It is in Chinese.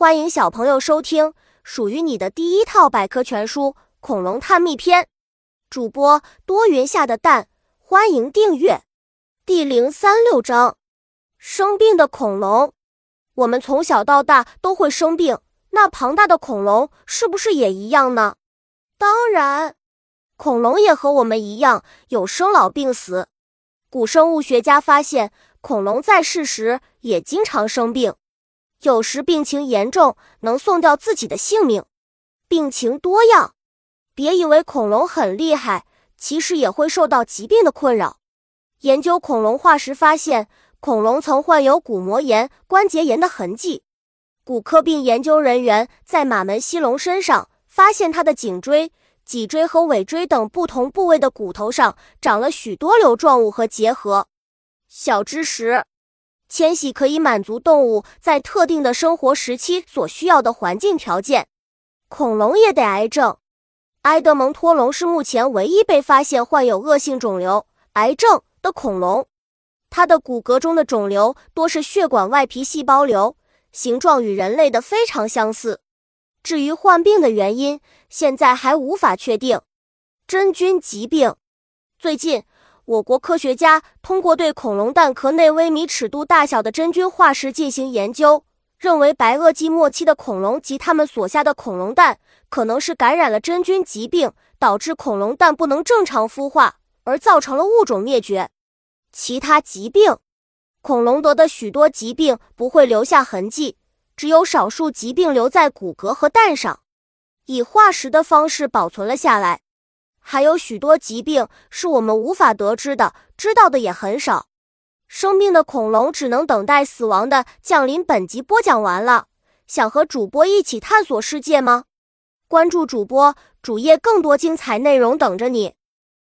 欢迎小朋友收听属于你的第一套百科全书《恐龙探秘篇》，主播多云下的蛋，欢迎订阅。第零三六章：生病的恐龙。我们从小到大都会生病，那庞大的恐龙是不是也一样呢？当然，恐龙也和我们一样有生老病死。古生物学家发现，恐龙在世时也经常生病。有时病情严重，能送掉自己的性命。病情多样，别以为恐龙很厉害，其实也会受到疾病的困扰。研究恐龙化石发现，恐龙曾患有骨膜炎、关节炎的痕迹。骨科病研究人员在马门溪龙身上发现，它的颈椎、脊椎和尾椎等不同部位的骨头上长了许多瘤状物和结核。小知识。迁徙可以满足动物在特定的生活时期所需要的环境条件。恐龙也得癌症。埃德蒙托龙是目前唯一被发现患有恶性肿瘤癌症的恐龙。它的骨骼中的肿瘤多是血管外皮细胞瘤，形状与人类的非常相似。至于患病的原因，现在还无法确定。真菌疾病。最近。我国科学家通过对恐龙蛋壳内微米尺度大小的真菌化石进行研究，认为白垩纪末期的恐龙及它们所下的恐龙蛋可能是感染了真菌疾病，导致恐龙蛋不能正常孵化，而造成了物种灭绝。其他疾病，恐龙得的许多疾病不会留下痕迹，只有少数疾病留在骨骼和蛋上，以化石的方式保存了下来。还有许多疾病是我们无法得知的，知道的也很少。生病的恐龙只能等待死亡的降临。本集播讲完了，想和主播一起探索世界吗？关注主播主页，更多精彩内容等着你。